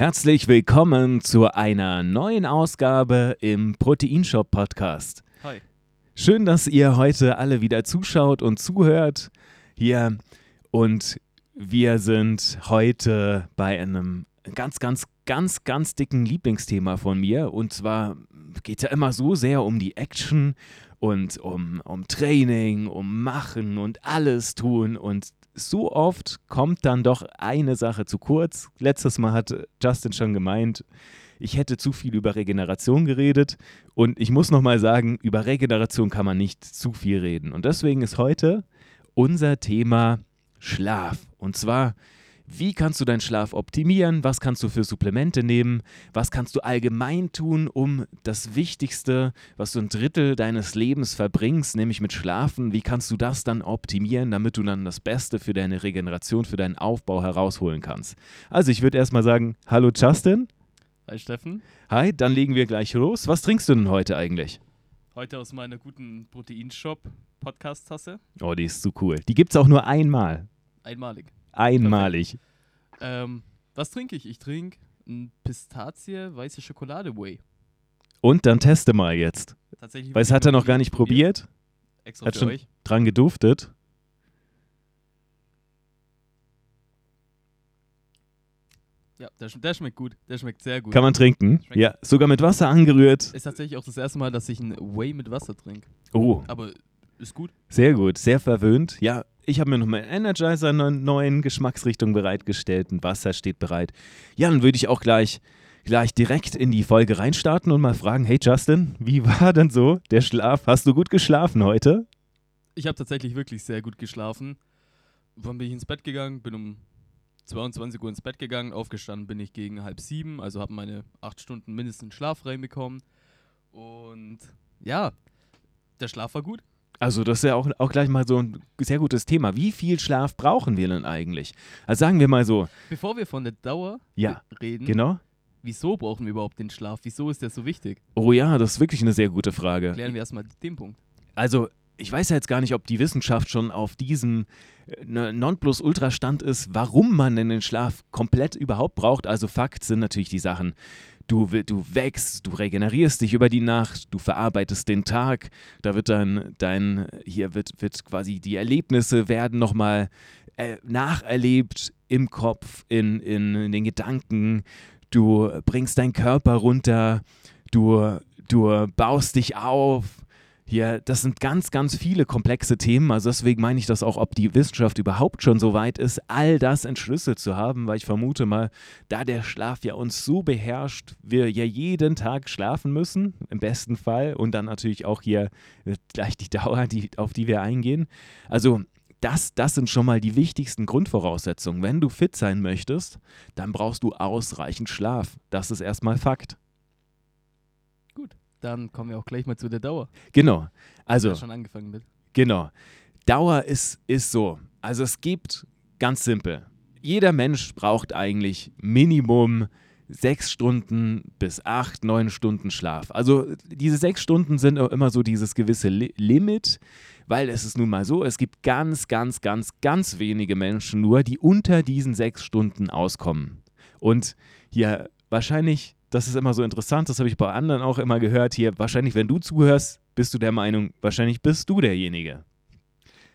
Herzlich willkommen zu einer neuen Ausgabe im Proteinshop Podcast. Hi. Schön, dass ihr heute alle wieder zuschaut und zuhört hier. Und wir sind heute bei einem ganz, ganz, ganz, ganz dicken Lieblingsthema von mir. Und zwar geht es ja immer so sehr um die Action und um, um Training, um Machen und alles tun. Und so oft kommt dann doch eine Sache zu kurz. Letztes Mal hat Justin schon gemeint, ich hätte zu viel über Regeneration geredet. Und ich muss nochmal sagen, über Regeneration kann man nicht zu viel reden. Und deswegen ist heute unser Thema Schlaf. Und zwar, wie kannst du deinen Schlaf optimieren? Was kannst du für Supplemente nehmen? Was kannst du allgemein tun, um das Wichtigste, was du ein Drittel deines Lebens verbringst, nämlich mit Schlafen, wie kannst du das dann optimieren, damit du dann das Beste für deine Regeneration, für deinen Aufbau herausholen kannst? Also ich würde erstmal sagen, hallo Justin. Hi Steffen. Hi, dann legen wir gleich los. Was trinkst du denn heute eigentlich? Heute aus meiner guten Proteinshop Podcast-Tasse. Oh, die ist so cool. Die gibt es auch nur einmal. Einmalig. Einmalig. Ähm, was trinke ich? Ich trinke ein Pistazie weiße Schokolade Whey. Und dann teste mal jetzt. Tatsächlich. Weil es hat er noch gar nicht probiert. Extra Hat für schon euch. dran geduftet. Ja, der, der schmeckt gut. Der schmeckt sehr gut. Kann man trinken. Schmeckt. Ja, sogar mit Wasser angerührt. Ist tatsächlich auch das erste Mal, dass ich ein Whey mit Wasser trinke. Oh, Aber ist gut. sehr gut. Sehr verwöhnt. Ja, ich habe mir noch meinen Energizer in einer neuen Geschmacksrichtung bereitgestellt. Ein Wasser steht bereit. Ja, dann würde ich auch gleich, gleich direkt in die Folge reinstarten und mal fragen: Hey Justin, wie war denn so der Schlaf? Hast du gut geschlafen heute? Ich habe tatsächlich wirklich sehr gut geschlafen. Wann bin ich ins Bett gegangen? Bin um 22 Uhr ins Bett gegangen. Aufgestanden bin ich gegen halb sieben. Also habe meine acht Stunden mindestens Schlaf reinbekommen. Und ja, der Schlaf war gut. Also, das ist ja auch, auch gleich mal so ein sehr gutes Thema. Wie viel Schlaf brauchen wir denn eigentlich? Also, sagen wir mal so: Bevor wir von der Dauer Ja, reden, Genau. wieso brauchen wir überhaupt den Schlaf? Wieso ist der so wichtig? Oh ja, das ist wirklich eine sehr gute Frage. Klären wir erstmal den Punkt. Also, ich weiß ja jetzt gar nicht, ob die Wissenschaft schon auf diesem äh, ne- Nonplusultra-Stand ist, warum man denn den Schlaf komplett überhaupt braucht. Also, Fakt sind natürlich die Sachen. Du, du wächst, du regenerierst dich über die Nacht, du verarbeitest den Tag, da wird dann dein, hier wird, wird quasi die Erlebnisse werden nochmal äh, nacherlebt im Kopf, in, in, in den Gedanken, du bringst deinen Körper runter, du, du baust dich auf, hier, das sind ganz, ganz viele komplexe Themen. Also deswegen meine ich das auch, ob die Wissenschaft überhaupt schon so weit ist, all das entschlüsselt zu haben, weil ich vermute mal, da der Schlaf ja uns so beherrscht, wir ja jeden Tag schlafen müssen, im besten Fall, und dann natürlich auch hier äh, gleich die Dauer, die, auf die wir eingehen. Also das, das sind schon mal die wichtigsten Grundvoraussetzungen. Wenn du fit sein möchtest, dann brauchst du ausreichend Schlaf. Das ist erstmal Fakt. Dann kommen wir auch gleich mal zu der Dauer. Genau. Also, schon angefangen mit. Genau. Dauer ist, ist so. Also es gibt ganz simpel. Jeder Mensch braucht eigentlich Minimum sechs Stunden bis acht, neun Stunden Schlaf. Also diese sechs Stunden sind auch immer so dieses gewisse Li Limit, weil es ist nun mal so, es gibt ganz, ganz, ganz, ganz wenige Menschen nur, die unter diesen sechs Stunden auskommen. Und hier wahrscheinlich, das ist immer so interessant, das habe ich bei anderen auch immer gehört, hier wahrscheinlich, wenn du zuhörst, bist du der Meinung, wahrscheinlich bist du derjenige.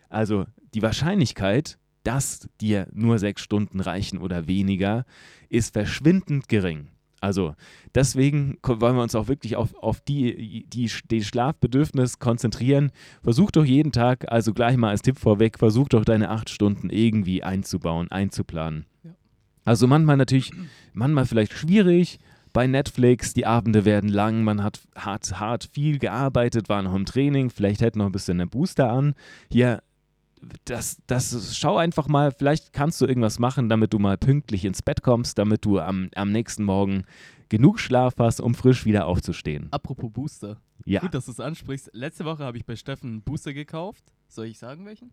Also die Wahrscheinlichkeit, dass dir nur sechs Stunden reichen oder weniger, ist verschwindend gering. Also deswegen wollen wir uns auch wirklich auf, auf die, die, die Schlafbedürfnis konzentrieren. Versuch doch jeden Tag, also gleich mal als Tipp vorweg, versuch doch deine acht Stunden irgendwie einzubauen, einzuplanen. Ja. Also manchmal natürlich, manchmal vielleicht schwierig. Bei Netflix, die Abende werden lang, man hat hart, hart viel gearbeitet, war noch im Training, vielleicht hält noch ein bisschen der Booster an. Hier, das, das, schau einfach mal, vielleicht kannst du irgendwas machen, damit du mal pünktlich ins Bett kommst, damit du am, am nächsten Morgen genug Schlaf hast, um frisch wieder aufzustehen. Apropos Booster. Ja, Gut, dass du es ansprichst. Letzte Woche habe ich bei Steffen einen Booster gekauft. Soll ich sagen welchen?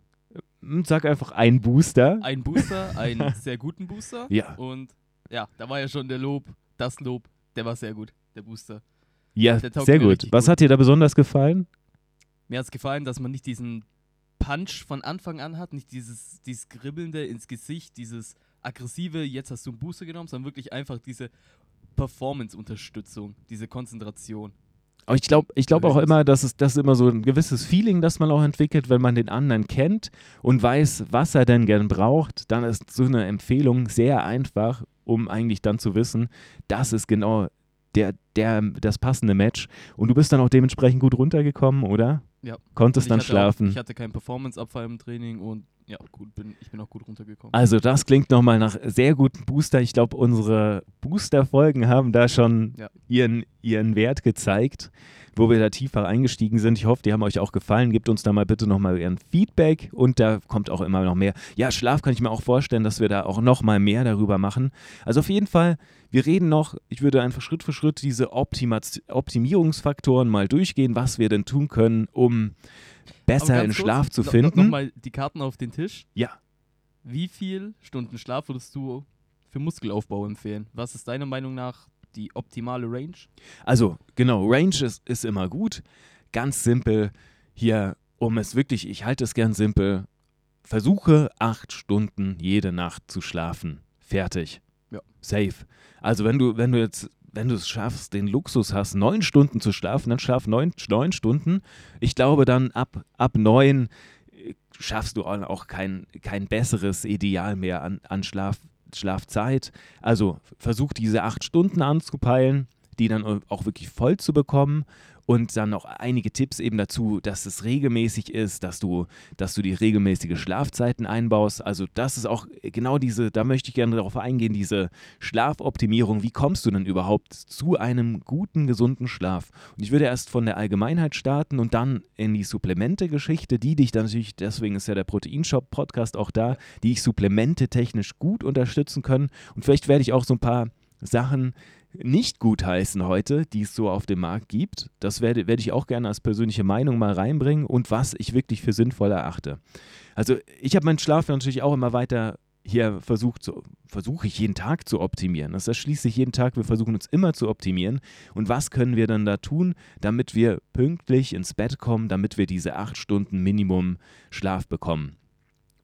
Hm, sag einfach ein Booster. Einen Booster, einen sehr guten Booster. Ja, Und ja, da war ja schon der Lob, das Lob, der war sehr gut, der Booster. ja, Der sehr gut. Was gut. hat dir da besonders gefallen? Mir hat es gefallen, dass man nicht diesen Punch von Anfang an hat, nicht dieses, dieses Kribbelnde ins Gesicht, dieses aggressive, jetzt hast du einen Booster genommen, sondern wirklich einfach diese Performance-Unterstützung, diese Konzentration. Aber ich glaube ich glaub auch immer, dass es das immer so ein gewisses Feeling, das man auch entwickelt, wenn man den anderen kennt und weiß, was er denn gern braucht, dann ist so eine Empfehlung sehr einfach, um eigentlich dann zu wissen, das ist genau der, der, das passende Match. Und du bist dann auch dementsprechend gut runtergekommen, oder? Ja. Konntest dann schlafen. Auch, ich hatte keinen Performance-Abfall im Training und ja, gut, bin, ich bin auch gut runtergekommen. Also das klingt nochmal nach sehr guten Booster. Ich glaube, unsere Booster-Folgen haben da schon Ja. ihren, ihren Wert gezeigt, wo wir da tiefer eingestiegen sind. Ich hoffe, die haben euch auch gefallen. Gebt uns da mal bitte nochmal ihren Feedback und da kommt auch immer noch mehr. Ja, Schlaf kann ich mir auch vorstellen, dass wir da auch nochmal mehr darüber machen. Also auf jeden Fall, wir reden noch, ich würde einfach Schritt für Schritt diese Optimaz Optimierungsfaktoren mal durchgehen, was wir denn tun können, um besser in kurz, Schlaf zu no- no- finden. Nochmal die Karten auf den Tisch. Ja. Wie viel Stunden Schlaf würdest du für Muskelaufbau empfehlen? Was ist deiner Meinung nach die optimale Range? Also, genau, Range ist, ist immer gut. Ganz simpel hier, um es wirklich, ich halte es gern simpel, versuche acht Stunden jede Nacht zu schlafen. Fertig. Ja. Safe. Also wenn du, wenn du jetzt, wenn du es schaffst, den Luxus hast, neun Stunden zu schlafen, dann schlaf neun, neun Stunden. Ich glaube dann ab, ab neun äh, schaffst du auch kein, kein besseres Ideal mehr an, an Schlaf, Schlafzeit. Also versuch diese acht Stunden anzupeilen, die dann auch wirklich voll zu bekommen und dann noch einige Tipps eben dazu, dass es regelmäßig ist, dass du, dass du die regelmäßige Schlafzeiten einbaust. Also das ist auch genau diese, da möchte ich gerne darauf eingehen, diese Schlafoptimierung. Wie kommst du denn überhaupt zu einem guten, gesunden Schlaf? Und ich würde erst von der Allgemeinheit starten und dann in die Supplemente-Geschichte, die dich dann natürlich, deswegen ist ja der Proteinshop-Podcast auch da, die dich Supplemente technisch gut unterstützen können. Und vielleicht werde ich auch so ein paar Sachen nicht gutheißen heute, die es so auf dem Markt gibt. Das werde, werde ich auch gerne als persönliche Meinung mal reinbringen und was ich wirklich für sinnvoll erachte. Also ich habe meinen Schlaf natürlich auch immer weiter hier versucht, versuche ich jeden Tag zu optimieren. Das ist schließlich jeden Tag, wir versuchen uns immer zu optimieren. Und was können wir dann da tun, damit wir pünktlich ins Bett kommen, damit wir diese acht Stunden Minimum Schlaf bekommen?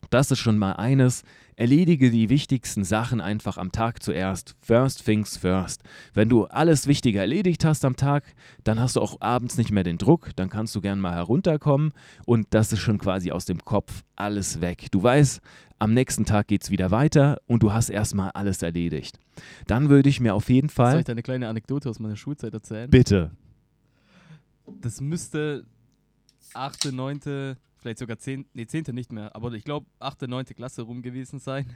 Das ist schon mal eines. Erledige die wichtigsten Sachen einfach am Tag zuerst. First things first. Wenn du alles Wichtige erledigt hast am Tag, dann hast du auch abends nicht mehr den Druck. Dann kannst du gern mal herunterkommen und das ist schon quasi aus dem Kopf alles weg. Du weißt, am nächsten Tag geht es wieder weiter und du hast erstmal alles erledigt. Dann würde ich mir auf jeden Soll Fall. ich dir eine kleine Anekdote aus meiner Schulzeit erzählen? Bitte. Das müsste 8., 9., vielleicht sogar 10., nee, 10. nicht mehr, aber ich glaube 8., 9. Klasse rum gewesen sein.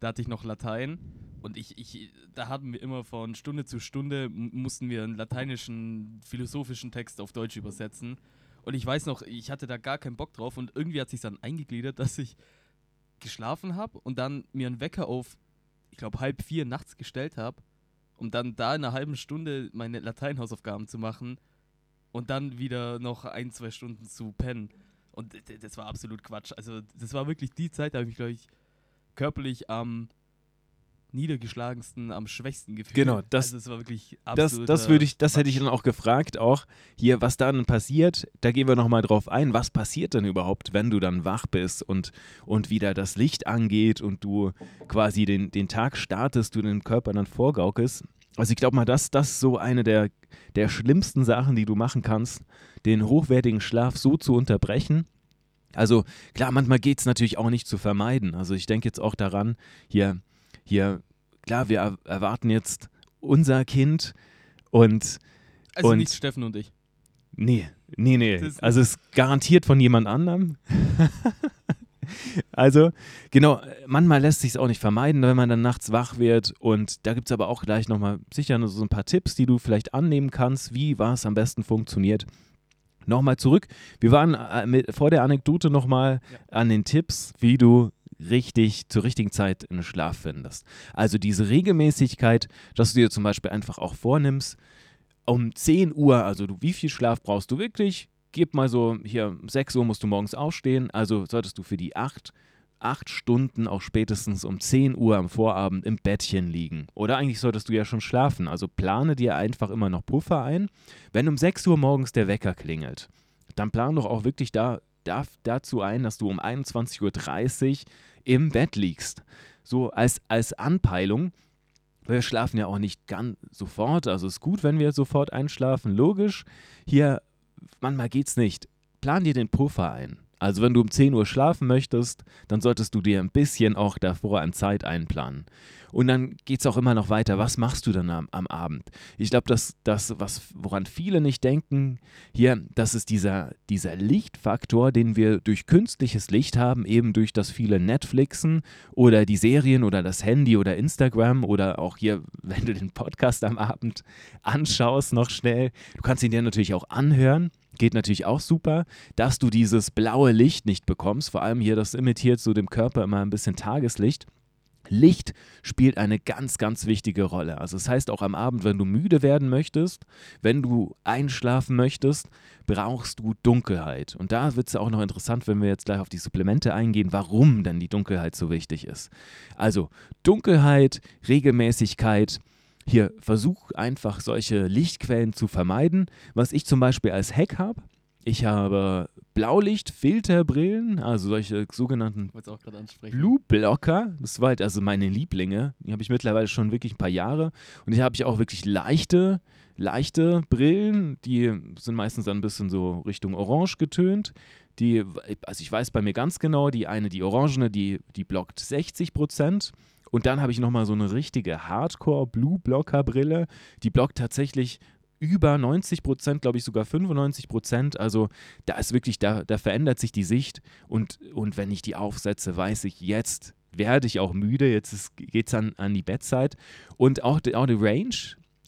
Da hatte ich noch Latein und ich, ich, da hatten wir immer von Stunde zu Stunde mussten wir einen lateinischen, philosophischen Text auf Deutsch übersetzen. Und ich weiß noch, ich hatte da gar keinen Bock drauf und irgendwie hat sich dann eingegliedert, dass ich geschlafen habe und dann mir einen Wecker auf, ich glaube, halb vier nachts gestellt habe, um dann da in einer halben Stunde meine Lateinhausaufgaben zu machen und dann wieder noch ein, zwei Stunden zu pennen. Und das war absolut Quatsch. Also das war wirklich die Zeit, da habe ich mich, glaube ich, körperlich am niedergeschlagensten, am schwächsten gefühlt. Genau, das- also es war wirklich Das, absolut. das würde ich, das hätte ich dann auch gefragt, auch hier, was da dann passiert. Da gehen wir nochmal drauf ein. Was passiert denn überhaupt, wenn du dann wach bist und, und wieder das Licht angeht und du quasi den, den Tag startest, du den Körper dann vorgaukelst? Also ich glaube mal, das, das ist so eine der, der schlimmsten Sachen, die du machen kannst, den hochwertigen Schlaf so zu unterbrechen. Also klar, manchmal geht es natürlich auch nicht zu vermeiden. Also ich denke jetzt auch daran, hier, hier, klar, wir er erwarten jetzt unser Kind und also und- nicht Steffen und ich. nee, nee, nee. Also es ist garantiert von jemand anderem. also, genau, manchmal lässt sich es auch nicht vermeiden, wenn man dann nachts wach wird. Und da gibt es aber auch gleich nochmal sicher so ein paar Tipps, die du vielleicht annehmen kannst, wie was am besten funktioniert. Nochmal zurück. Wir waren äh, mit, vor der Anekdote nochmal Ja. an den Tipps, wie du richtig zur richtigen Zeit in den Schlaf findest. Also diese Regelmäßigkeit, dass du dir zum Beispiel einfach auch vornimmst, um 10 Uhr, also du, wie viel Schlaf brauchst du wirklich? Gib mal so, hier, um 6 Uhr musst du morgens aufstehen, also solltest du für die 8, 8 Stunden auch spätestens um 10 Uhr am Vorabend im Bettchen liegen. Oder eigentlich solltest du ja schon schlafen, also plane dir einfach immer noch Puffer ein. Wenn um 6 Uhr morgens der Wecker klingelt, dann plan doch auch wirklich da da, dazu ein, dass du um 21.30 Uhr im Bett liegst. So als, als Anpeilung. Wir schlafen ja auch nicht ganz sofort. Also ist gut, wenn wir sofort einschlafen, logisch. Hier, manchmal geht's nicht. Plan dir den Puffer ein. Also wenn du um 10 Uhr schlafen möchtest, dann solltest du dir ein bisschen auch davor an Zeit einplanen. Und dann geht es auch immer noch weiter. Was machst du dann am, am Abend? Ich glaube, dass das, was, woran viele nicht denken, hier, das ist dieser, dieser Lichtfaktor, den wir durch künstliches Licht haben, eben durch das viele Netflixen oder die Serien oder das Handy oder Instagram oder auch hier, wenn du den Podcast am Abend anschaust, noch schnell. Du kannst ihn dir natürlich auch anhören geht natürlich auch super, dass du dieses blaue Licht nicht bekommst. Vor allem hier, das imitiert so dem Körper immer ein bisschen Tageslicht. Licht spielt eine ganz, ganz wichtige Rolle. Also das heißt auch am Abend, wenn du müde werden möchtest, wenn du einschlafen möchtest, brauchst du Dunkelheit. Und da wird es auch noch interessant, wenn wir jetzt gleich auf die Supplemente eingehen, warum denn die Dunkelheit so wichtig ist. Also Dunkelheit, Regelmäßigkeit, hier versuch einfach solche Lichtquellen zu vermeiden. Was ich zum Beispiel als Hack habe, ich habe Blaulichtfilterbrillen, also solche sogenannten Blue Blocker. Das war halt also meine Lieblinge. Die habe ich mittlerweile schon wirklich ein paar Jahre. Und hier habe ich auch wirklich leichte, leichte Brillen. Die sind meistens dann ein bisschen so Richtung Orange getönt. Die, also ich weiß bei mir ganz genau, die eine, die orangene, die, die blockt 60 Prozent. Und dann habe ich nochmal so eine richtige Hardcore-Blue-Blocker-Brille. Die blockt tatsächlich über 90 Prozent, glaube ich sogar 95 Prozent. Also da ist wirklich, da, da verändert sich die Sicht. Und, und wenn ich die aufsetze, weiß ich, jetzt werde ich auch müde. Jetzt geht es an, an die Bettzeit. Und auch die, auch die Range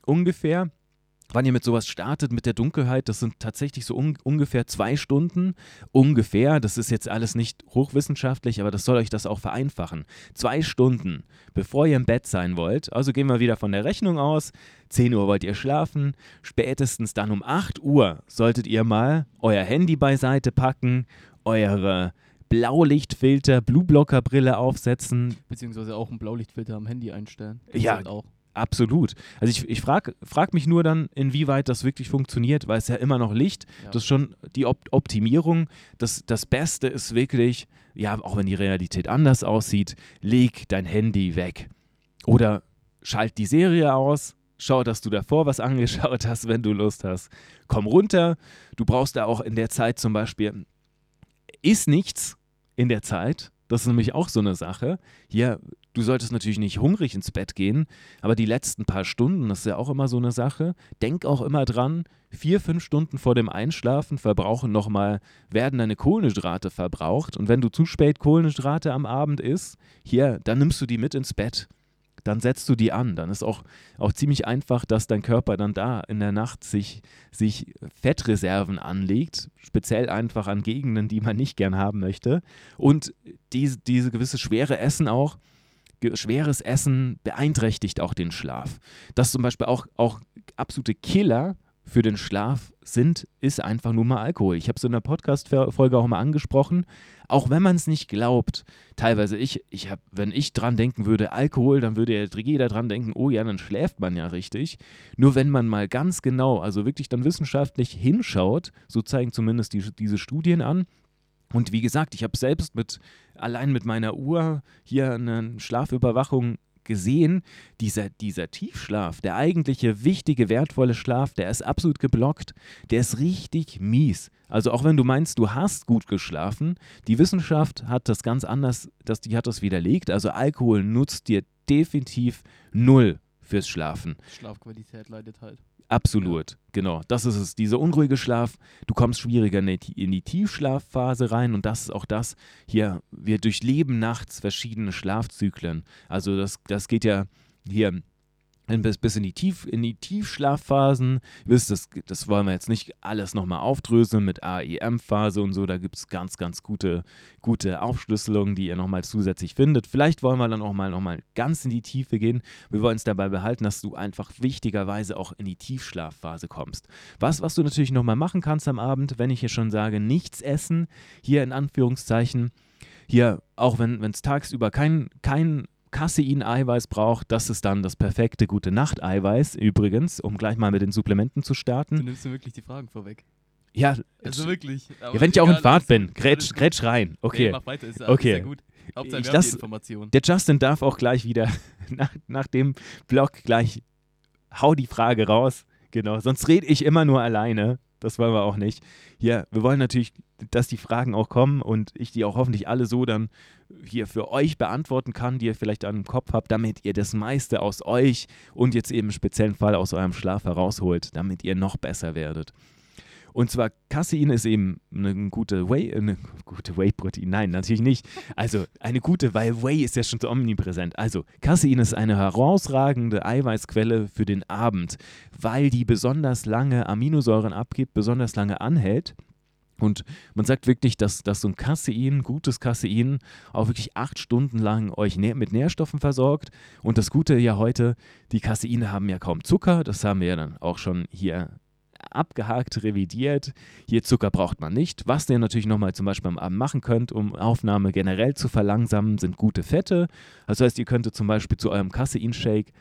ungefähr wann ihr mit sowas startet, mit der Dunkelheit, das sind tatsächlich so un ungefähr zwei Stunden. Ungefähr, das ist jetzt alles nicht hochwissenschaftlich, aber das soll euch das auch vereinfachen. Zwei Stunden, bevor ihr im Bett sein wollt. Also gehen wir wieder von der Rechnung aus. 10 Uhr wollt ihr schlafen. Spätestens dann um 8 Uhr solltet ihr mal euer Handy beiseite packen, eure Blaulichtfilter, Blueblocker-Brille aufsetzen. Beziehungsweise auch einen Blaulichtfilter am Handy einstellen. Das ja, halt auch. Absolut. Also ich, ich frage frag mich nur dann, inwieweit das wirklich funktioniert, weil es ja immer noch Licht. Ja. Das ist schon die Op Optimierung. Das, das Beste ist wirklich, ja, auch wenn die Realität anders aussieht, leg dein Handy weg. Oder schalt die Serie aus. Schau, dass du davor was angeschaut hast, wenn du Lust hast. Komm runter. Du brauchst da auch in der Zeit zum Beispiel, ist nichts in der Zeit. Das ist nämlich auch so eine Sache. Hier, Du solltest natürlich nicht hungrig ins Bett gehen, aber die letzten paar Stunden, das ist ja auch immer so eine Sache. Denk auch immer dran, vier, fünf Stunden vor dem Einschlafen verbrauchen nochmal, werden deine Kohlenhydrate verbraucht. Und wenn du zu spät Kohlenhydrate am Abend isst, hier, dann nimmst du die mit ins Bett dann setzt du die an. Dann ist auch, auch ziemlich einfach, dass dein Körper dann da in der Nacht sich, sich Fettreserven anlegt, speziell einfach an Gegenden, die man nicht gern haben möchte. Und diese, diese gewisse schwere Essen auch, schweres Essen beeinträchtigt auch den Schlaf. Das zum Beispiel auch, auch absolute Killer für den Schlaf sind, ist einfach nur mal Alkohol. Ich habe es in der Podcast-Folge auch mal angesprochen. Auch wenn man es nicht glaubt, teilweise ich, ich habe, wenn ich dran denken würde, Alkohol, dann würde ja jeder dran denken, oh ja, dann schläft man ja richtig. Nur wenn man mal ganz genau, also wirklich dann wissenschaftlich hinschaut, so zeigen zumindest die, diese Studien an, und wie gesagt, ich habe selbst mit allein mit meiner Uhr hier eine Schlafüberwachung gesehen, dieser, dieser Tiefschlaf, der eigentliche wichtige, wertvolle Schlaf, der ist absolut geblockt, der ist richtig mies. Also auch wenn du meinst, du hast gut geschlafen, die Wissenschaft hat das ganz anders, das, die hat das widerlegt. Also Alkohol nutzt dir definitiv null fürs Schlafen. Schlafqualität leidet halt. Absolut, ja. genau. Das ist es. Dieser unruhige Schlaf, du kommst schwieriger in die Tiefschlafphase rein und das ist auch das. Hier, wir durchleben nachts verschiedene Schlafzyklen. Also das, das geht ja hier bis, bis in die, Tief, in die Tiefschlafphasen. Wisst, das, das wollen wir jetzt nicht alles nochmal aufdröseln mit AEM-Phase und so. Da gibt es ganz, ganz gute, gute Aufschlüsselungen, die ihr nochmal zusätzlich findet. Vielleicht wollen wir dann auch mal nochmal ganz in die Tiefe gehen. Wir wollen es dabei behalten, dass du einfach wichtigerweise auch in die Tiefschlafphase kommst. Was, was du natürlich nochmal machen kannst am Abend, wenn ich hier schon sage, nichts essen, hier in Anführungszeichen. Hier, auch wenn es tagsüber kein, kein Casein-Eiweiß braucht, das ist dann das perfekte gute Nacht-Eiweiß übrigens, um gleich mal mit den Supplementen zu starten. Du nimmst mir wirklich die Fragen vorweg. Ja, Also wirklich. ja, wenn ich auch in Fahrt bin, grätsch, grätsch rein. Okay. Okay. mach weiter, ist, ja- Okay. ist ja gut. Hauptsache, Ich Information. Der Justin darf auch gleich wieder nach, nach dem Blog gleich hau die Frage raus. Genau, sonst rede ich immer nur alleine. Das wollen wir auch nicht. Hier, wir wollen natürlich, dass die Fragen auch kommen und ich die auch hoffentlich alle so dann hier für euch beantworten kann, die ihr vielleicht an dem Kopf habt, damit ihr das meiste aus euch und jetzt eben im speziellen Fall aus eurem Schlaf herausholt, damit ihr noch besser werdet. Und zwar Casein ist eben eine gute Whey, eine gute Whey-Protein. Nein, natürlich nicht. Also eine gute, weil Whey ist ja schon so omnipräsent. Also Casein ist eine herausragende Eiweißquelle für den Abend, weil die besonders lange Aminosäuren abgibt, besonders lange anhält. Und man sagt wirklich, dass, dass so ein Casein, gutes Casein, auch wirklich acht Stunden lang euch mit Nährstoffen versorgt. Und das Gute ja heute, die Caseine haben ja kaum Zucker. Das haben wir ja dann auch schon hier abgehakt, revidiert. Hier Zucker braucht man nicht. Was ihr natürlich nochmal zum Beispiel am Abend machen könnt, um Aufnahme generell zu verlangsamen, sind gute Fette. Das heißt, ihr könntet zum Beispiel zu eurem Casein-Shake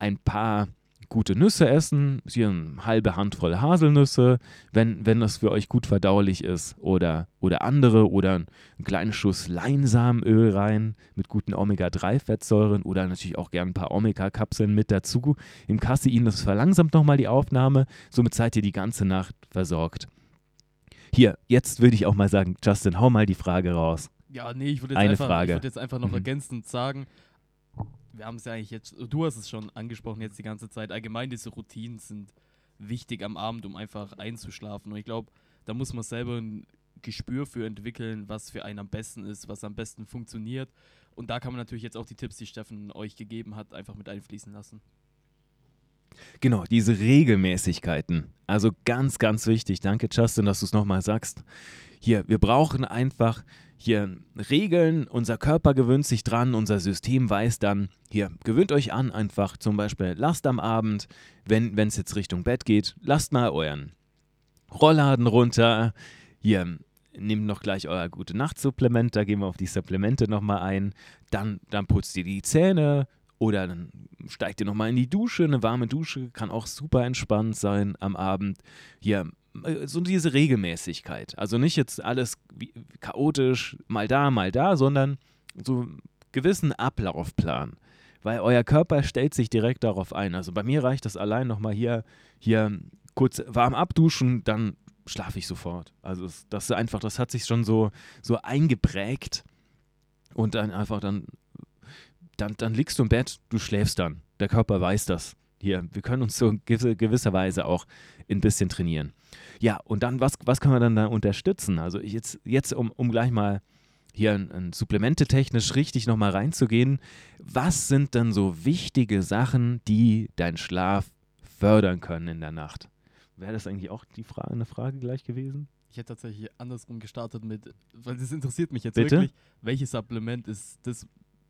ein paar gute Nüsse essen, hier eine halbe Handvoll Haselnüsse, wenn, wenn das für euch gut verdaulich ist, oder, oder andere, oder einen kleinen Schuss Leinsamenöl rein mit guten Omega-3-Fettsäuren oder natürlich auch gern ein paar Omega-Kapseln mit dazu. Im Casein, das verlangsamt nochmal die Aufnahme, somit seid ihr die ganze Nacht versorgt. Hier, jetzt würde ich auch mal sagen, Justin, hau mal die Frage raus. Ja, nee, ich würde jetzt, Eine einfach, Frage. Ich würd jetzt einfach noch Mhm. ergänzend sagen, wir haben es ja eigentlich jetzt, du hast es schon angesprochen jetzt die ganze Zeit, allgemein diese Routinen sind wichtig am Abend, um einfach einzuschlafen. Und ich glaube, da muss man selber ein Gespür für entwickeln, was für einen am besten ist, was am besten funktioniert. Und da kann man natürlich jetzt auch die Tipps, die Steffen euch gegeben hat, einfach mit einfließen lassen. Genau, diese Regelmäßigkeiten. Also ganz, ganz wichtig. Danke, Justin, dass du es nochmal sagst. Hier, wir brauchen einfach hier Regeln. Unser Körper gewöhnt sich dran, unser System weiß dann, hier, gewöhnt euch an, einfach zum Beispiel, lasst am Abend, wenn es jetzt Richtung Bett geht, lasst mal euren Rollladen runter. Hier, nehmt noch gleich euer gute Nachtsupplement, da gehen wir auf die Supplemente nochmal ein. Dann, dann putzt ihr die Zähne oder dann steigt ihr nochmal in die Dusche. Eine warme Dusche kann auch super entspannt sein am Abend. Hier, äh, so diese Regelmäßigkeit. Also nicht jetzt alles chaotisch, mal da, mal da, sondern so einen gewissen Ablaufplan. Weil euer Körper stellt sich direkt darauf ein. Also bei mir reicht das allein nochmal hier, hier kurz warm abduschen, dann schlafe ich sofort. Also das ist einfach, das hat sich schon so, so eingeprägt und dann einfach dann, dann, dann liegst du im Bett, du schläfst dann. Der Körper weiß das. Hier, wir können uns so in gewisse, gewisser Weise auch ein bisschen trainieren. Ja, und dann, was, was können wir dann da unterstützen? Also jetzt, jetzt um, um gleich mal hier ein, ein Supplemente technisch richtig nochmal reinzugehen, was sind dann so wichtige Sachen, die deinen Schlaf fördern können in der Nacht? Wäre das eigentlich auch die Frage, eine Frage gleich gewesen? Ich hätte tatsächlich andersrum gestartet mit, weil das interessiert mich jetzt Bitte? wirklich, welches Supplement ist das,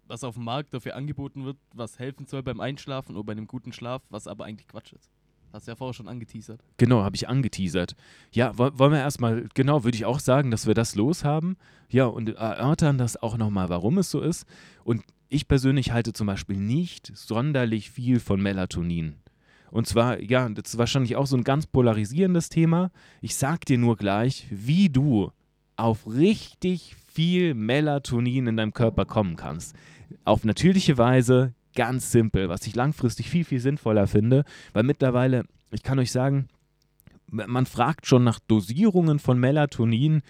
was auf dem Markt dafür angeboten wird, was helfen soll beim Einschlafen oder bei einem guten Schlaf, was aber eigentlich Quatsch ist. Hast du ja vorher schon angeteasert. Genau, habe ich angeteasert. Ja, wo- wollen wir erstmal, genau, würde ich auch sagen, dass wir das loshaben. Ja, und erörtern das auch nochmal, warum es so ist. Und ich persönlich halte zum Beispiel nicht sonderlich viel von Melatonin. Und zwar, ja, das ist wahrscheinlich auch so ein ganz polarisierendes Thema. Ich sag dir nur gleich, wie du auf richtig viel Melatonin in deinem Körper kommen kannst. Auf natürliche Weise, ganz simpel, was ich langfristig viel, viel sinnvoller finde, weil mittlerweile, ich kann euch sagen, man fragt schon nach Dosierungen von Melatonin,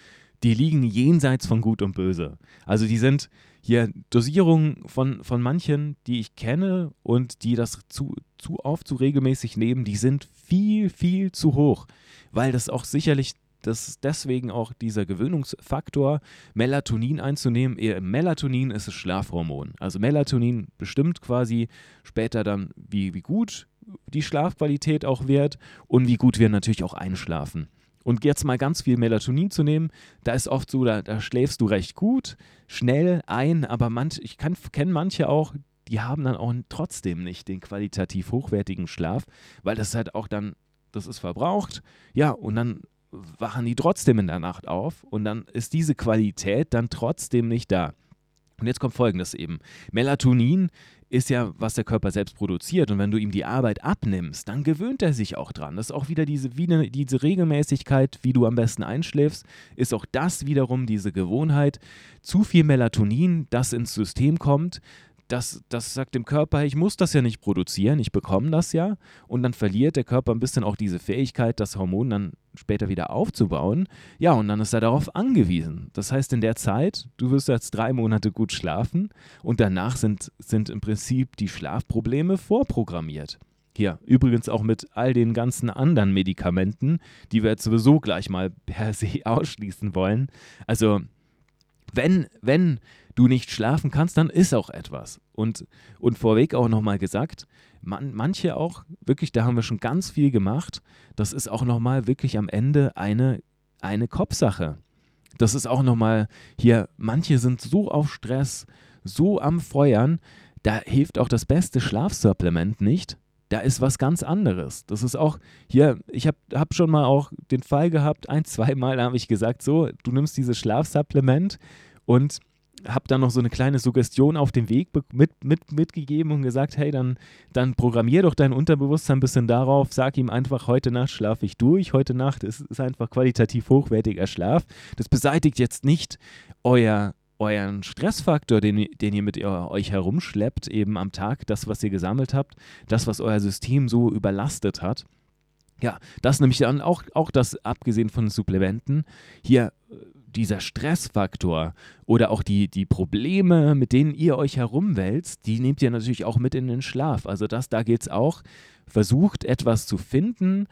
die liegen jenseits von Gut und Böse. Also die sind hier Dosierungen von, von manchen, die ich kenne und die das zu, zu oft, zu regelmäßig nehmen, die sind viel, viel zu hoch, weil das auch sicherlich das deswegen auch dieser Gewöhnungsfaktor, Melatonin einzunehmen. Eher Melatonin ist das Schlafhormon. Also Melatonin bestimmt quasi später dann, wie, wie gut die Schlafqualität auch wird und wie gut wir natürlich auch einschlafen. Und jetzt mal ganz viel Melatonin zu nehmen, da ist oft so, da, da schläfst du recht gut, schnell ein, aber manch, ich kenne manche auch, die haben dann auch trotzdem nicht den qualitativ hochwertigen Schlaf, weil das halt auch dann, das ist verbraucht, ja, und dann wachen die trotzdem in der Nacht auf und dann ist diese Qualität dann trotzdem nicht da. Und jetzt kommt folgendes eben. Melatonin ist ja, was der Körper selbst produziert. Und wenn du ihm die Arbeit abnimmst, dann gewöhnt er sich auch dran. Das ist auch wieder diese, wie eine, diese Regelmäßigkeit, wie du am besten einschläfst, ist auch das wiederum diese Gewohnheit. Zu viel Melatonin, das ins System kommt, das, das sagt dem Körper, ich muss das ja nicht produzieren, ich bekomme das ja. Und dann verliert der Körper ein bisschen auch diese Fähigkeit, das Hormon dann später wieder aufzubauen. Ja, und dann ist er darauf angewiesen. Das heißt, in der Zeit, du wirst jetzt drei Monate gut schlafen und danach sind, sind im Prinzip die Schlafprobleme vorprogrammiert. Hier, übrigens auch mit all den ganzen anderen Medikamenten, die wir jetzt sowieso gleich mal per se ausschließen wollen. Also, wenn, wenn du nicht schlafen kannst, dann ist auch etwas. Und, und vorweg auch nochmal gesagt, man, manche auch, wirklich, da haben wir schon ganz viel gemacht, das ist auch nochmal wirklich am Ende eine, eine Kopfsache. Das ist auch nochmal hier, manche sind so auf Stress, so am Feuern, da hilft auch das beste Schlafsupplement nicht. Da ist was ganz anderes. Das ist auch, hier, ich habe hab schon mal auch den Fall gehabt, ein, zwei Mal habe ich gesagt, so, du nimmst dieses Schlafsupplement und habe dann noch so eine kleine Suggestion auf dem Weg mit, mit, mitgegeben und gesagt, hey, dann, dann programmier doch dein Unterbewusstsein ein bisschen darauf, sag ihm einfach, heute Nacht schlafe ich durch, heute Nacht ist, ist einfach qualitativ hochwertiger Schlaf. Das beseitigt jetzt nicht euer, euren Stressfaktor, den, den ihr mit euch herumschleppt, eben am Tag, das, was ihr gesammelt habt, das, was euer System so überlastet hat. Ja, das nämlich dann auch, auch das, abgesehen von Supplementen, hier dieser Stressfaktor oder auch die, die Probleme, mit denen ihr euch herumwälzt, die nehmt ihr natürlich auch mit in den Schlaf. Also das, da geht es auch. Versucht etwas zu finden,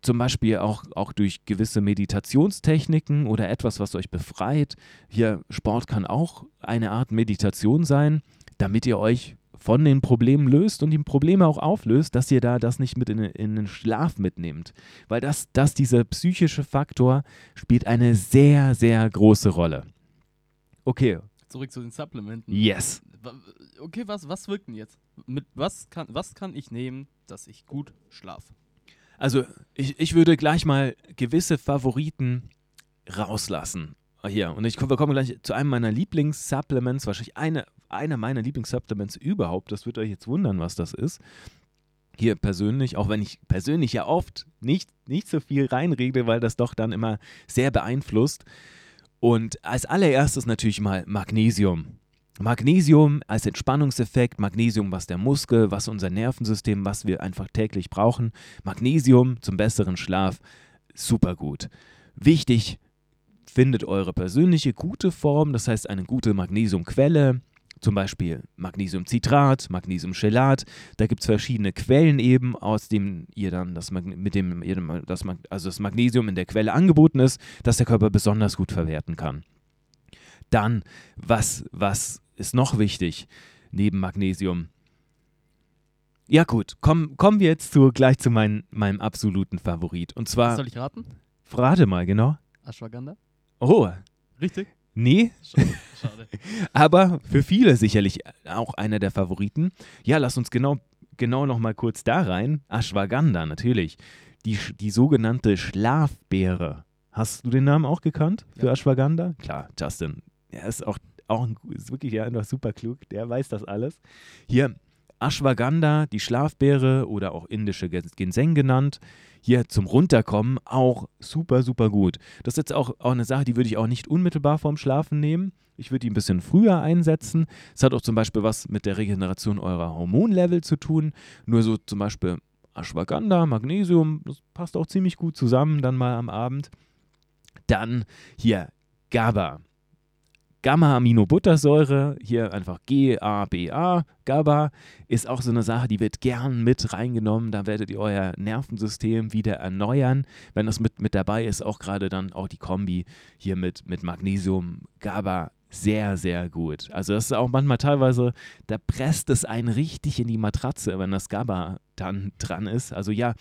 zum Beispiel auch, auch durch gewisse Meditationstechniken oder etwas, was euch befreit. Hier, Sport kann auch eine Art Meditation sein, damit ihr euch von den Problemen löst und die Probleme auch auflöst, dass ihr da das nicht mit in, in den Schlaf mitnehmt. Weil das, das, dieser psychische Faktor spielt eine sehr, sehr große Rolle. Okay. Zurück zu den Supplementen. Yes. Okay, was, was wirkt denn jetzt? Mit was kann, was kann ich nehmen, dass ich gut schlafe? Also, ich, ich würde gleich mal gewisse Favoriten rauslassen. Hier, und ich, wir kommen gleich zu einem meiner Lieblings-Supplements, wahrscheinlich eine, einer meiner Lieblings-Supplements überhaupt. Das wird euch jetzt wundern, was das ist. Hier persönlich, auch wenn ich persönlich ja oft nicht, nicht so viel reinrede, weil das doch dann immer sehr beeinflusst. Und als allererstes natürlich mal Magnesium. Magnesium als Entspannungseffekt, Magnesium, was der Muskel, was unser Nervensystem, was wir einfach täglich brauchen. Magnesium zum besseren Schlaf, super gut. Wichtig, findet eure persönliche gute Form, das heißt eine gute Magnesiumquelle, zum Beispiel Magnesiumcitrat, Magnesiumchelat. Da gibt es verschiedene Quellen eben, aus denen ihr dann das, mit dem, das, also das Magnesium in der Quelle angeboten ist, dass der Körper besonders gut verwerten kann. Dann, was, was ist noch wichtig neben Magnesium? Ja gut, komm, kommen wir jetzt zu, gleich zu mein, meinem absoluten Favorit. Und zwar. Soll ich raten? Rate mal, genau. Ashwagandha? Oh. Richtig? Nee. Schade. Schade. Aber für viele sicherlich auch einer der Favoriten. Ja, lass uns genau, genau noch mal kurz da rein. Ashwagandha, natürlich. Die, die sogenannte Schlafbeere. Hast du den Namen auch gekannt für ja. Ashwagandha? Klar, Justin. Er ist auch, auch ein, ist wirklich ja einfach super klug. Der weiß das alles. Hier, Ashwagandha, die Schlafbeere oder auch indische Ginseng genannt, hier zum Runterkommen auch super, super gut. Das ist jetzt auch, auch eine Sache, die würde ich auch nicht unmittelbar vorm Schlafen nehmen. Ich würde die ein bisschen früher einsetzen. Es hat auch zum Beispiel was mit der Regeneration eurer Hormonlevel zu tun. Nur so zum Beispiel Ashwagandha, Magnesium, das passt auch ziemlich gut zusammen dann mal am Abend. Dann hier GABA. Gamma-Aminobuttersäure, hier einfach G-A-B-A, GABA, ist auch so eine Sache, die wird gern mit reingenommen. Da werdet ihr euer Nervensystem wieder erneuern. Wenn das mit, mit dabei ist, auch gerade dann auch die Kombi hier mit, mit Magnesium, GABA, sehr, sehr gut. Also das ist auch manchmal teilweise, da presst es einen richtig in die Matratze, wenn das GABA dann dran ist. Also ja,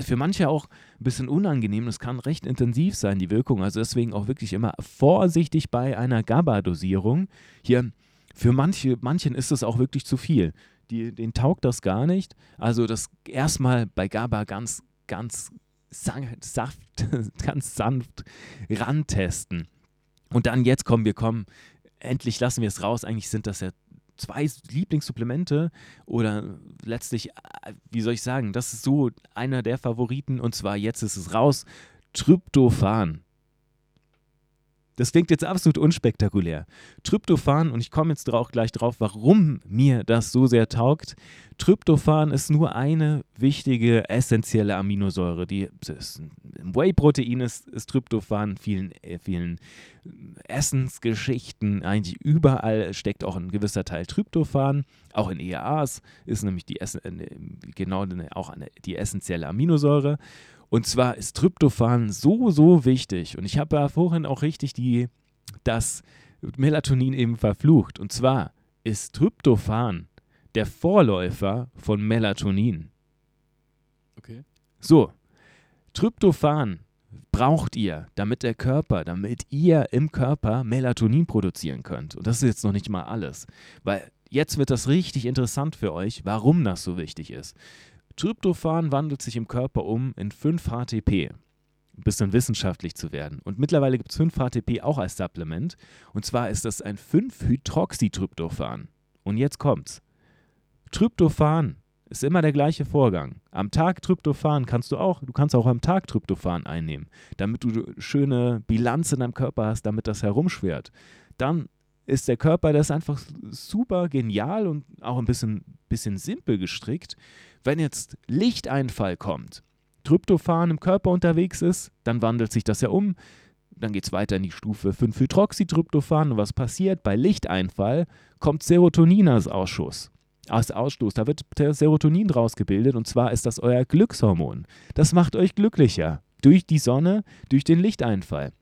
für manche auch ein bisschen unangenehm. Das kann recht intensiv sein, die Wirkung. Also deswegen auch wirklich immer vorsichtig bei einer GABA-Dosierung. Hier, für manche, manchen ist es auch wirklich zu viel. Die, denen taugt das gar nicht. Also das erstmal bei GABA ganz, ganz saft, ganz sanft rantesten. Und dann jetzt kommen wir kommen endlich lassen wir es raus. Eigentlich sind das ja zwei Lieblingssupplemente oder letztlich, wie soll ich sagen, das ist so einer der Favoriten und zwar jetzt ist es raus, Tryptophan. Das klingt jetzt absolut unspektakulär. Tryptophan, und ich komme jetzt auch gleich drauf, warum mir das so sehr taugt. Tryptophan ist nur eine wichtige essentielle Aminosäure. Die, Im Whey-Protein ist, ist Tryptophan, vielen, äh, vielen Essensgeschichten, eigentlich überall steckt auch ein gewisser Teil Tryptophan. Auch in EAAs ist nämlich die, äh, genau auch eine, die essentielle Aminosäure. Und zwar ist Tryptophan so, so wichtig. Und ich habe ja vorhin auch richtig die, das Melatonin eben verflucht. Und zwar ist Tryptophan der Vorläufer von Melatonin. Okay. So, Tryptophan braucht ihr, damit der Körper, damit ihr im Körper Melatonin produzieren könnt. Und das ist jetzt noch nicht mal alles, weil jetzt wird das richtig interessant für euch, warum das so wichtig ist. Tryptophan wandelt sich im Körper um in 5-HTP, ein bisschen wissenschaftlich zu werden. Und mittlerweile gibt es 5-HTP auch als Supplement. Und zwar ist das ein 5-Hydroxytryptophan. Und jetzt kommt's. Tryptophan ist immer der gleiche Vorgang. Am Tag Tryptophan kannst du auch, du kannst auch am Tag Tryptophan einnehmen, damit du schöne Bilanz in deinem Körper hast, damit das herumschwert. Dann ist der Körper, das einfach super genial und auch ein bisschen, bisschen simpel gestrickt. Wenn jetzt Lichteinfall kommt, Tryptophan im Körper unterwegs ist, dann wandelt sich das ja um. Dann geht es weiter in die Stufe 5-Hydroxytryptophan. Und was passiert? Bei Lichteinfall kommt Serotonin als Ausschuss. Als Ausstoß. Da wird Serotonin draus gebildet und zwar ist das euer Glückshormon. Das macht euch glücklicher. Durch die Sonne, durch den Lichteinfall.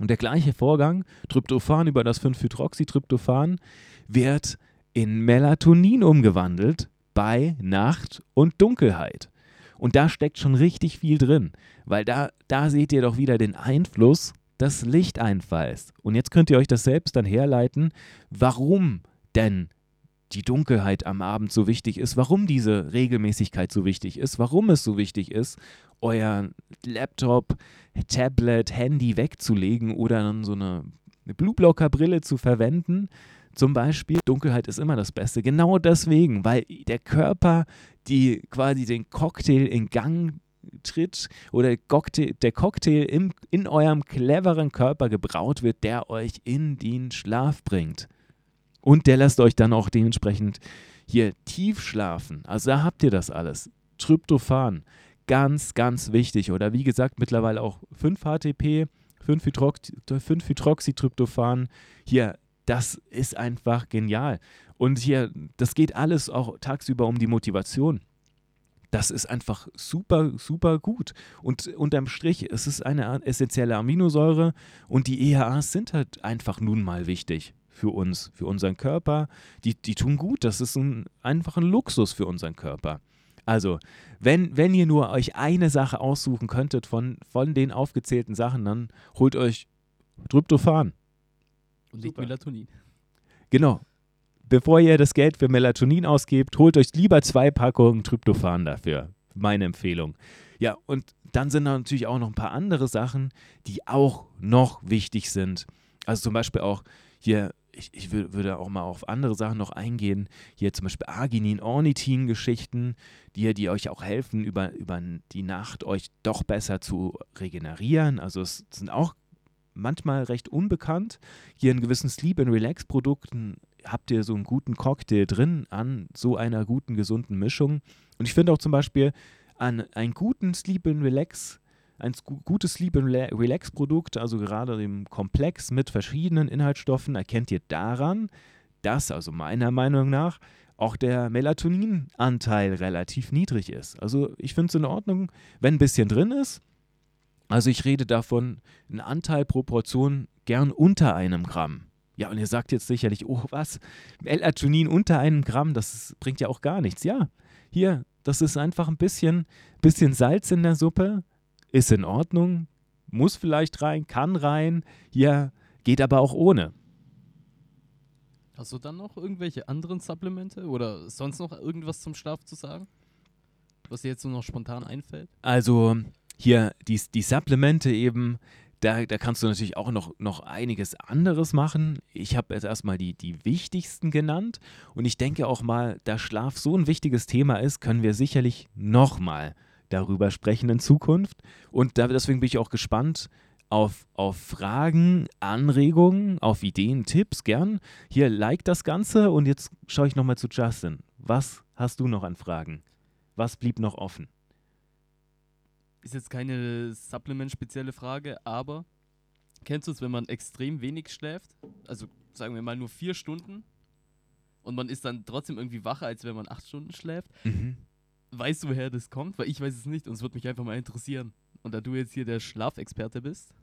Und der gleiche Vorgang, Tryptophan über das 5-Hydroxytryptophan, wird in Melatonin umgewandelt bei Nacht und Dunkelheit. Und da steckt schon richtig viel drin, weil da, da seht ihr doch wieder den Einfluss des Lichteinfalls. Und jetzt könnt ihr euch das selbst dann herleiten, warum denn die Dunkelheit am Abend so wichtig ist, warum diese Regelmäßigkeit so wichtig ist, warum es so wichtig ist, euer Laptop, Tablet, Handy wegzulegen oder dann so eine, eine Blueblocker-Brille zu verwenden, zum Beispiel, Dunkelheit ist immer das Beste. Genau deswegen, weil der Körper die quasi den Cocktail in Gang tritt oder der Cocktail im, in eurem cleveren Körper gebraut wird, der euch in den Schlaf bringt. Und der lässt euch dann auch dementsprechend hier tief schlafen. Also da habt ihr das alles. Tryptophan, ganz, ganz wichtig. Oder wie gesagt, mittlerweile auch 5-HTP, 5-Hydroxytryptophan. Hier das ist einfach genial. Und hier, das geht alles auch tagsüber um die Motivation. Das ist einfach super, super gut. Und unterm Strich, es ist eine essentielle Aminosäure und die EHAs sind halt einfach nun mal wichtig für uns, für unseren Körper. Die, die tun gut. Das ist ein, einfach ein Luxus für unseren Körper. Also, wenn, wenn ihr nur euch eine Sache aussuchen könntet von, von den aufgezählten Sachen, dann holt euch Tryptophan. Und nicht Melatonin. Genau. Bevor ihr das Geld für Melatonin ausgebt, holt euch lieber zwei Packungen Tryptophan dafür. Meine Empfehlung. Ja, und dann sind da natürlich auch noch ein paar andere Sachen, die auch noch wichtig sind. Also zum Beispiel auch hier, ich, ich würde auch mal auf andere Sachen noch eingehen. Hier zum Beispiel Arginin, Ornithin-Geschichten, die, die euch auch helfen, über, über die Nacht euch doch besser zu regenerieren. Also es sind auch manchmal recht unbekannt. Hier in gewissen Sleep and Relax Produkten habt ihr so einen guten Cocktail drin an so einer guten, gesunden Mischung. Und ich finde auch zum Beispiel an einen guten Sleep and Relax, ein gutes Sleep and Relax Produkt, also gerade im Komplex mit verschiedenen Inhaltsstoffen, erkennt ihr daran, dass, also meiner Meinung nach, auch der Melatoninanteil relativ niedrig ist. Also ich finde es in Ordnung, wenn ein bisschen drin ist, also ich rede davon, ein Anteil pro Portion gern unter einem Gramm. Ja, und ihr sagt jetzt sicherlich, oh was, Melatonin unter einem Gramm, das bringt ja auch gar nichts. Ja, hier, das ist einfach ein bisschen, bisschen Salz in der Suppe, ist in Ordnung, muss vielleicht rein, kann rein, hier geht aber auch ohne. Hast du dann noch irgendwelche anderen Supplemente oder sonst noch irgendwas zum Schlaf zu sagen? Was dir jetzt nur noch spontan einfällt? Also hier die, die Supplemente eben, da, da kannst du natürlich auch noch, noch einiges anderes machen. Ich habe jetzt erstmal die, die wichtigsten genannt und ich denke auch mal, da Schlaf so ein wichtiges Thema ist, können wir sicherlich nochmal darüber sprechen in Zukunft. Und da, deswegen bin ich auch gespannt auf, auf Fragen, Anregungen, auf Ideen, Tipps gern. Hier, like das Ganze und jetzt schaue ich nochmal zu Justin. Was hast du noch an Fragen? Was blieb noch offen? Ist jetzt keine supplement-spezielle Frage, aber kennst du es, wenn man extrem wenig schläft? Also sagen wir mal nur vier Stunden und man ist dann trotzdem irgendwie wacher, als wenn man acht Stunden schläft. Mhm. Weißt du, woher das kommt? Weil ich weiß es nicht und es würde mich einfach mal interessieren. Und da du jetzt hier der Schlafexperte bist.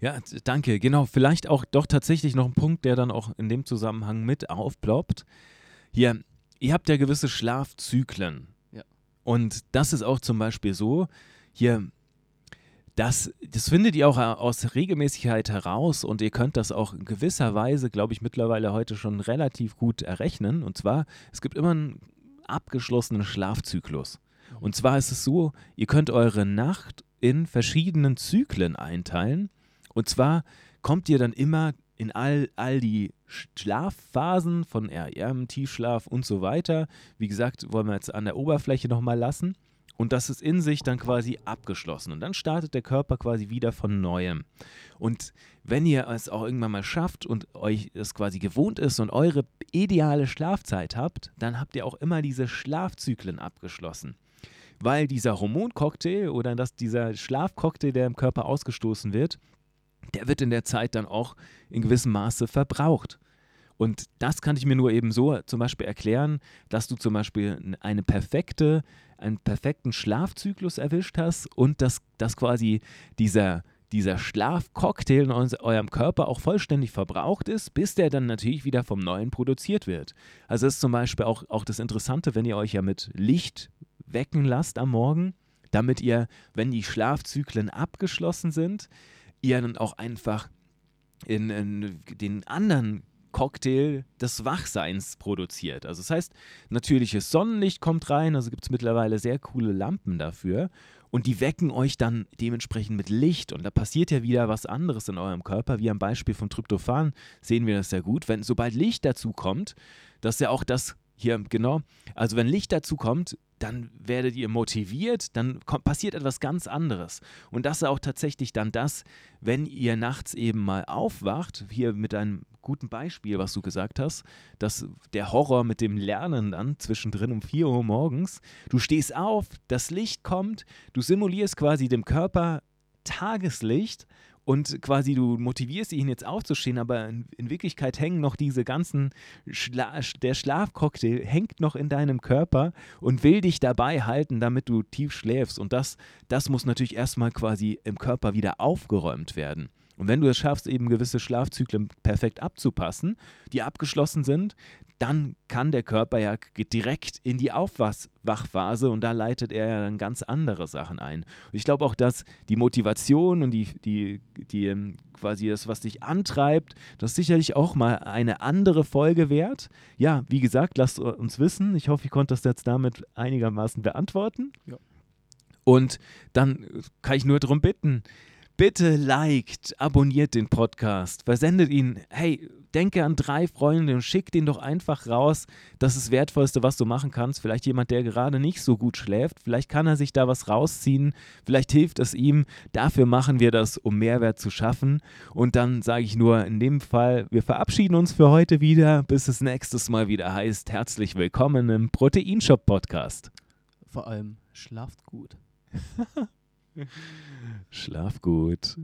Ja, danke. Genau, vielleicht auch doch tatsächlich noch ein Punkt, der dann auch in dem Zusammenhang mit aufploppt. Hier, ihr habt ja gewisse Schlafzyklen. Ja. Und das ist auch zum Beispiel so, hier, das, das findet ihr auch aus Regelmäßigkeit heraus und ihr könnt das auch in gewisser Weise, glaube ich, mittlerweile heute schon relativ gut errechnen. Und zwar, es gibt immer einen abgeschlossenen Schlafzyklus. Und zwar ist es so, ihr könnt eure Nacht in verschiedenen Zyklen einteilen. Und zwar kommt ihr dann immer in all, all die Schlafphasen von REM, Tiefschlaf und so weiter. Wie gesagt, wollen wir jetzt an der Oberfläche nochmal lassen. Und das ist in sich dann quasi abgeschlossen. Und dann startet der Körper quasi wieder von neuem. Und wenn ihr es auch irgendwann mal schafft und euch es quasi gewohnt ist und eure ideale Schlafzeit habt, dann habt ihr auch immer diese Schlafzyklen abgeschlossen. Weil dieser Hormoncocktail oder das, dieser Schlafcocktail, der im Körper ausgestoßen wird, der wird in der Zeit dann auch in gewissem Maße verbraucht. Und das kann ich mir nur eben so zum Beispiel erklären, dass du zum Beispiel eine perfekte, einen perfekten Schlafzyklus erwischt hast und dass, dass quasi dieser, dieser Schlafcocktail in eurem Körper auch vollständig verbraucht ist, bis der dann natürlich wieder vom Neuen produziert wird. Also das ist zum Beispiel auch, auch das Interessante, wenn ihr euch ja mit Licht wecken lasst am Morgen, damit ihr, wenn die Schlafzyklen abgeschlossen sind, ihr dann auch einfach in, in den anderen Cocktail des Wachseins produziert. Also das heißt, natürliches Sonnenlicht kommt rein, also gibt es mittlerweile sehr coole Lampen dafür und die wecken euch dann dementsprechend mit Licht und da passiert ja wieder was anderes in eurem Körper, wie am Beispiel von Tryptophan sehen wir das sehr gut, wenn sobald Licht dazu kommt, das ist ja auch das hier genau, also wenn Licht dazu kommt, dann werdet ihr motiviert, dann kommt, passiert etwas ganz anderes. Und das ist auch tatsächlich dann das, wenn ihr nachts eben mal aufwacht, hier mit einem guten Beispiel, was du gesagt hast, dass der Horror mit dem Lernen dann zwischendrin um 4 Uhr morgens, du stehst auf, das Licht kommt, du simulierst quasi dem Körper Tageslicht und quasi du motivierst ihn jetzt aufzustehen, aber in, in Wirklichkeit hängen noch diese ganzen, Schla der Schlafcocktail hängt noch in deinem Körper und will dich dabei halten, damit du tief schläfst. Und das, das muss natürlich erstmal quasi im Körper wieder aufgeräumt werden. Und wenn du es schaffst, eben gewisse Schlafzyklen perfekt abzupassen, die abgeschlossen sind, dann kann der Körper ja direkt in die Aufwachphase und da leitet er ja dann ganz andere Sachen ein. Und ich glaube auch, dass die Motivation und die, die, die ähm, quasi das, was dich antreibt, das ist sicherlich auch mal eine andere Folge wert. Ja, wie gesagt, lasst uns wissen. Ich hoffe, ich konnte das jetzt damit einigermaßen beantworten. Ja. Und dann kann ich nur darum bitten, Bitte liked, abonniert den Podcast, versendet ihn. Hey, denke an drei Freunde und schick den doch einfach raus. Das ist das Wertvollste, was du machen kannst. Vielleicht jemand, der gerade nicht so gut schläft. Vielleicht kann er sich da was rausziehen. Vielleicht hilft es ihm. Dafür machen wir das, um Mehrwert zu schaffen. Und dann sage ich nur in dem Fall, wir verabschieden uns für heute wieder, bis es nächstes Mal wieder heißt. Herzlich willkommen im Proteinshop Podcast. Vor allem schlaft gut. Schlaf gut.